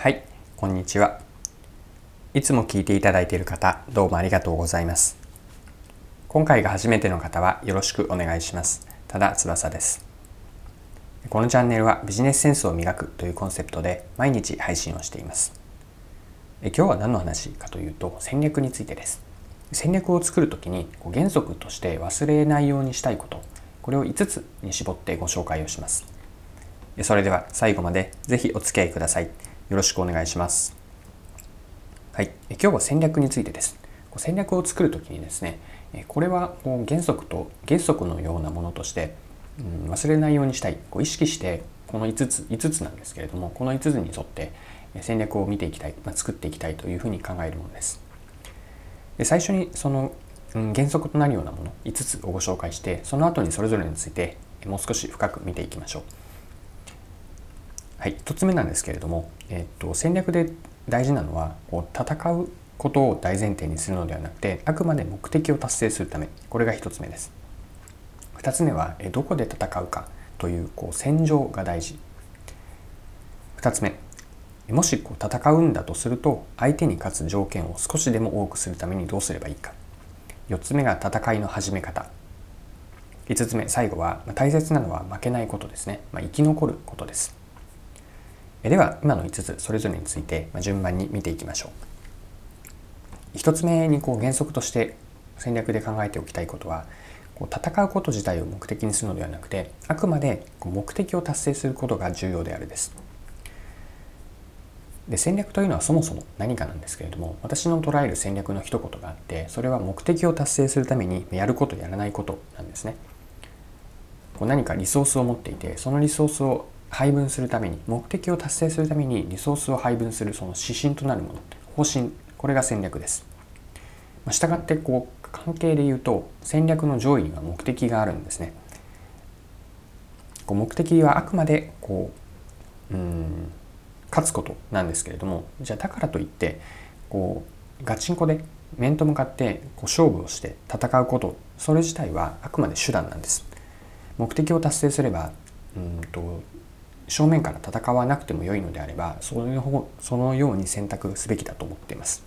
はい、こんにちは。いつも聞いていただいている方、どうもありがとうございます。今回が初めての方はよろしくお願いします。ただ翼です。このチャンネルはビジネスセンスを磨くというコンセプトで毎日配信をしています。え今日は何の話かというと戦略についてです。戦略を作るときにこう原則として忘れないようにしたいこと、これを5つに絞ってご紹介をします。それでは最後までぜひお付き合いください。よろしくお願いします。はい、今日は戦略についてです。戦略を作るときにですね、これは原則と原則のようなものとして、うん、忘れないようにしたい、こう意識してこの5つ、5つなんですけれども、この5つに沿って戦略を見ていきたい、ま、作っていきたいというふうに考えるものです。で最初にその、うん、原則となるようなもの5つをご紹介して、その後にそれぞれについてもう少し深く見ていきましょう。はい、1つ目なんですけれども、えっと、戦略で大事なのはこう戦うことを大前提にするのではなくてあくまで目的を達成するため。これが1つ目です。2つ目はどこで戦うかというこう戦場が大事。2つ目もしこう戦うんだとすると相手に勝つ条件を少しでも多くするためにどうすればいいか。4つ目が戦いの始め方。5つ目最後は大切なのは負けないことですね、まあ、生き残ることです。では今の5つそれぞれについて順番に見ていきましょう。1つ目にこう原則として戦略で考えておきたいことは戦うこと自体を目的にするのではなくてあくまで目的を達成することが重要であるです。で戦略というのはそもそも何かなんですけれども私の捉える戦略の一言があってそれは目的を達成するためにやることやらないことなんですね。こう何かリソースを持っていてそのリソースを配分するために目的を達成するためにリソースを配分するその指針となるもの方針これが戦略です。まあ、したがってこう関係で言うと戦略の上位には目的があるんですね。こう目的はあくまでこううん勝つことなんですけれどもじゃあだからといってこうガチンコで面と向かってこう勝負をして戦うことそれ自体はあくまで手段なんです。目的を達成すればうんと正面から戦わなくても良いのであればそのそのように選択すべきだと思っています。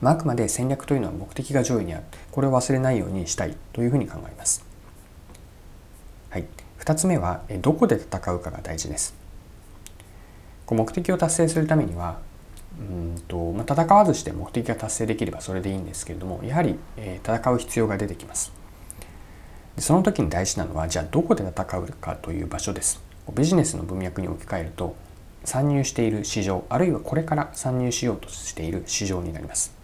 まあ、あくまで戦略というのは目的が上位にあるこれを忘れないようにしたいというふうに考えます。はい、2つ目はどこで戦うかが大事です。目的を達成するためにはうんと、まあ、戦わずして目的が達成できればそれでいいんですけれどもやはり、えー、戦う必要が出てきますで。その時に大事なのはじゃあどこで戦うかという場所です。ビジネスの文脈に置き換えると参入している市場あるいはこれから参入しようとしている市場になります。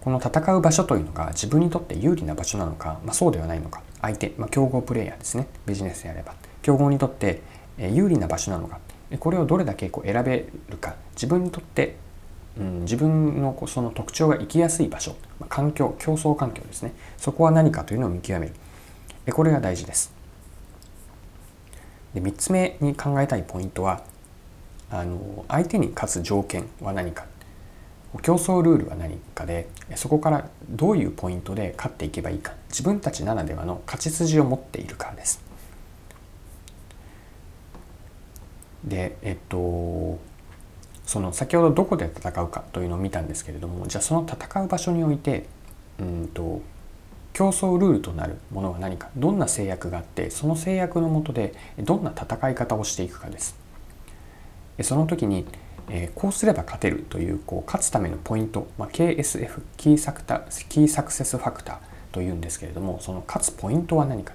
この戦う場所というのが自分にとって有利な場所なのか、まあ、そうではないのか。相手、まあ、競合プレイヤーですね。ビジネスであれば。競合にとって有利な場所なのか。これをどれだけこう選べるか。自分にとってうん、自分のその特徴が生きやすい場所、まあ、環境競争環境ですね。そこは何かというのを見極める。これが大事です。で3つ目に考えたいポイントはあの相手に勝つ条件は何か競争ルールは何かでそこからどういうポイントで勝っていけばいいか自分たちならではの勝ち筋を持っているからです。でえっとその先ほどどこで戦うかというのを見たんですけれどもじゃあその戦う場所においてうんと競争ルールとなるものは何かどんな制約があってその制約のもとでどんな戦い方をしていくかです。その時に、こうすれば勝てるというこう勝つためのポイント、ま、KSF キーサクタキーサクセスファクターというんですけれどもその勝つポイントは何か。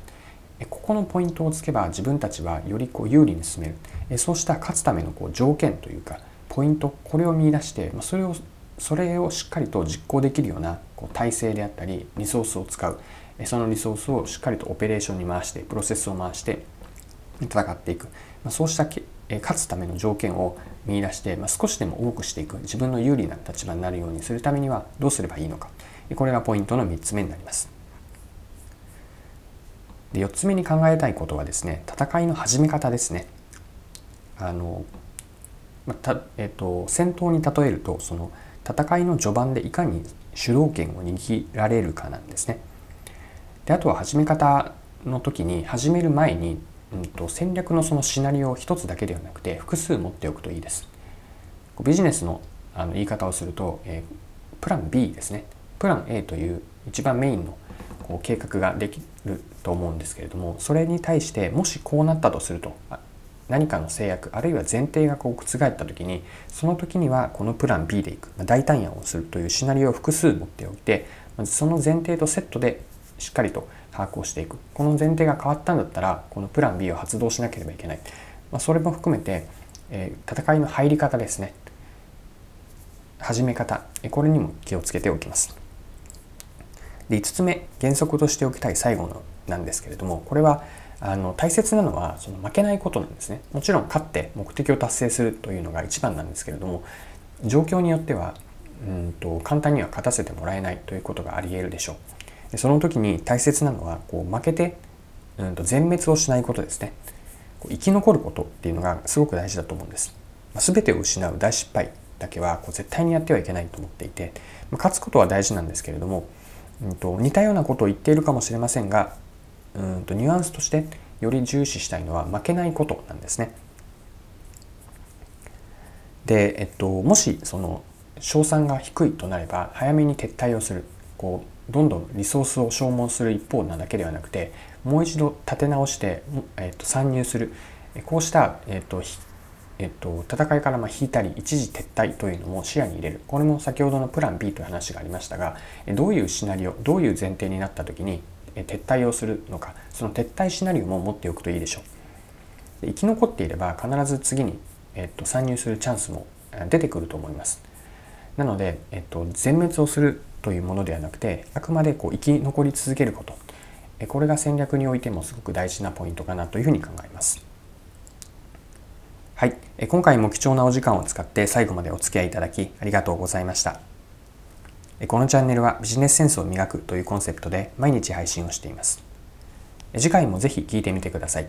ここのポイントをつけば自分たちはよりこう有利に進める。そうした勝つためのこう条件というかポイントこれを見出してそれをそれをしっかりと実行できるようなこう体制であったりリソースを使う。そのリソースをしっかりとオペレーションに回してプロセスを回して戦っていく。まそうした勝つための条件を見出して、まあ、少しでも多くしていく。自分の有利な立場になるようにするためにはどうすればいいのか。これがポイントの3つ目になります。で4つ目に考えたいことはですね戦いの始め方ですね。あの、またえっと、戦闘に例えるとその戦いの序盤でいかに主導権を握られるかなんですね。であとは始め方の時に始める前に、うんと、戦略のそのシナリオを一つだけではなくて複数持っておくといいです。ビジネスのあの言い方をすると、えー、プラン B ですねプラン A という一番メインのこう計画ができると思うんですけれどもそれに対してもしこうなったとすると何かの制約あるいは前提がこう覆った時にその時にはこのプラン B でいく。まあ大胆案をするというシナリオを複数持っておいてまずその前提とセットでしっかりと把握をしていく。この前提が変わったんだったらこのプラン B を発動しなければいけない、まあ、それも含めて、えー、戦いの入り方ですね。始め方。これにも気をつけておきます。で5つ目原則としておきたい最後のなんですけれどもこれはあの大切なのはその負けないことなんですね。もちろん勝って目的を達成するというのが一番なんですけれども状況によってはうんと簡単には勝たせてもらえないということがあり得るでしょう。でその時に大切なのはこう負けてうんと全滅をしないことですね。こう生き残ることっていうのがすごく大事だと思うんです、まあ、全てを失う大失敗だけはこう絶対にやってはいけないと思っていて、まあ、勝つことは大事なんですけれども、うんと似たようなことを言っているかもしれませんがうんとニュアンスとしてより重視したいのは負けないことなんですね。で、えっと、もしその賞賛が低いとなれば早めに撤退をする。こうどんどんリソースを消耗する一方なだけではなくてもう一度立て直して、えっと、参入する。こうした、えっとえっと、戦いからま引いたり一時撤退というのも視野に入れる。これも先ほどのプラン B という話がありましたがどういうシナリオどういう前提になった時に撤退をするのか。その撤退シナリオも持っておくといいでしょう。生き残っていれば必ず次に、えっと、参入するチャンスも出てくると思います。なので、えっと、全滅をするというものではなくてあくまでこう生き残り続けること。これが戦略においてもすごく大事なポイントかなというふうに考えます。はい、今回も貴重なお時間を使って最後までお付き合いいただきありがとうございました。このチャンネルはビジネスセンスを磨くというコンセプトで毎日配信をしています。次回もぜひ聞いてみてください。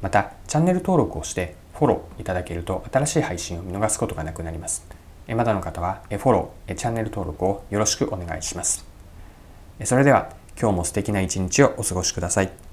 また、チャンネル登録をしてフォローいただけると新しい配信を見逃すことがなくなります。まだの方はフォロー、チャンネル登録をよろしくお願いします。それでは今日も素敵な一日をお過ごしください。